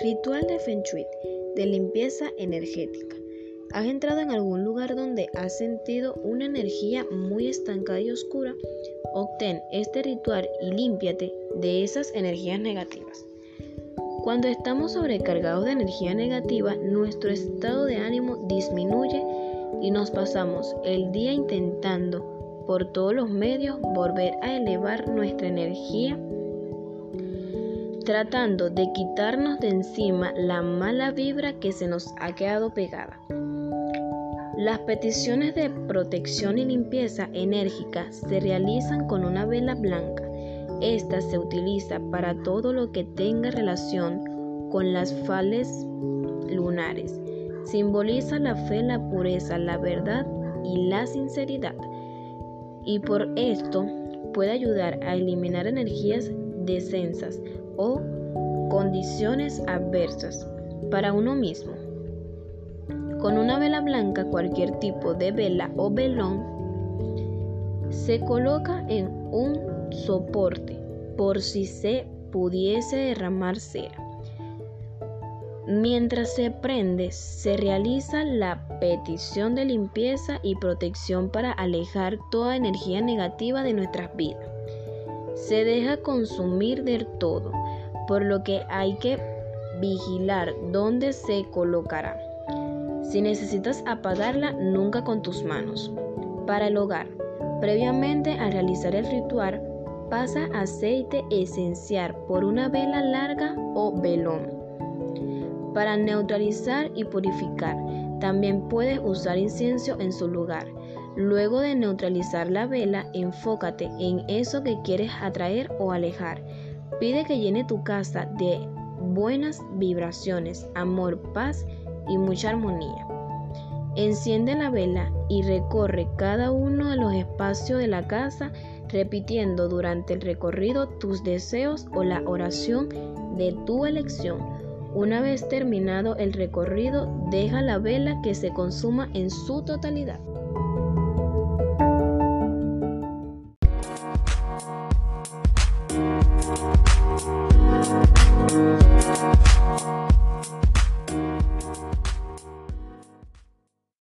Ritual de Feng Shui de limpieza energética. ¿Has entrado en algún lugar donde has sentido una energía muy estancada y oscura? Obtén este ritual y límpiate de esas energías negativas. Cuando estamos sobrecargados de energía negativa, nuestro estado de ánimo disminuye y nos pasamos el día intentando por todos los medios volver a elevar nuestra energía tratando de quitarnos de encima la mala vibra que se nos ha quedado pegada. Las peticiones de protección y limpieza enérgica se realizan con una vela blanca. Esta se utiliza para todo lo que tenga relación con las fales lunares. Simboliza la fe, la pureza, la verdad y la sinceridad. Y por esto puede ayudar a eliminar energías descensas o condiciones adversas para uno mismo. Con una vela blanca, cualquier tipo de vela o velón se coloca en un soporte por si se pudiese derramar cera. Mientras se prende, se realiza la petición de limpieza y protección para alejar toda energía negativa de nuestras vidas. Se deja consumir del todo por lo que hay que vigilar dónde se colocará. Si necesitas apagarla, nunca con tus manos. Para el hogar, previamente al realizar el ritual, pasa aceite esencial por una vela larga o velón. Para neutralizar y purificar, también puedes usar incienso en su lugar. Luego de neutralizar la vela, enfócate en eso que quieres atraer o alejar. Pide que llene tu casa de buenas vibraciones, amor, paz y mucha armonía. Enciende la vela y recorre cada uno de los espacios de la casa repitiendo durante el recorrido tus deseos o la oración de tu elección. Una vez terminado el recorrido, deja la vela que se consuma en su totalidad.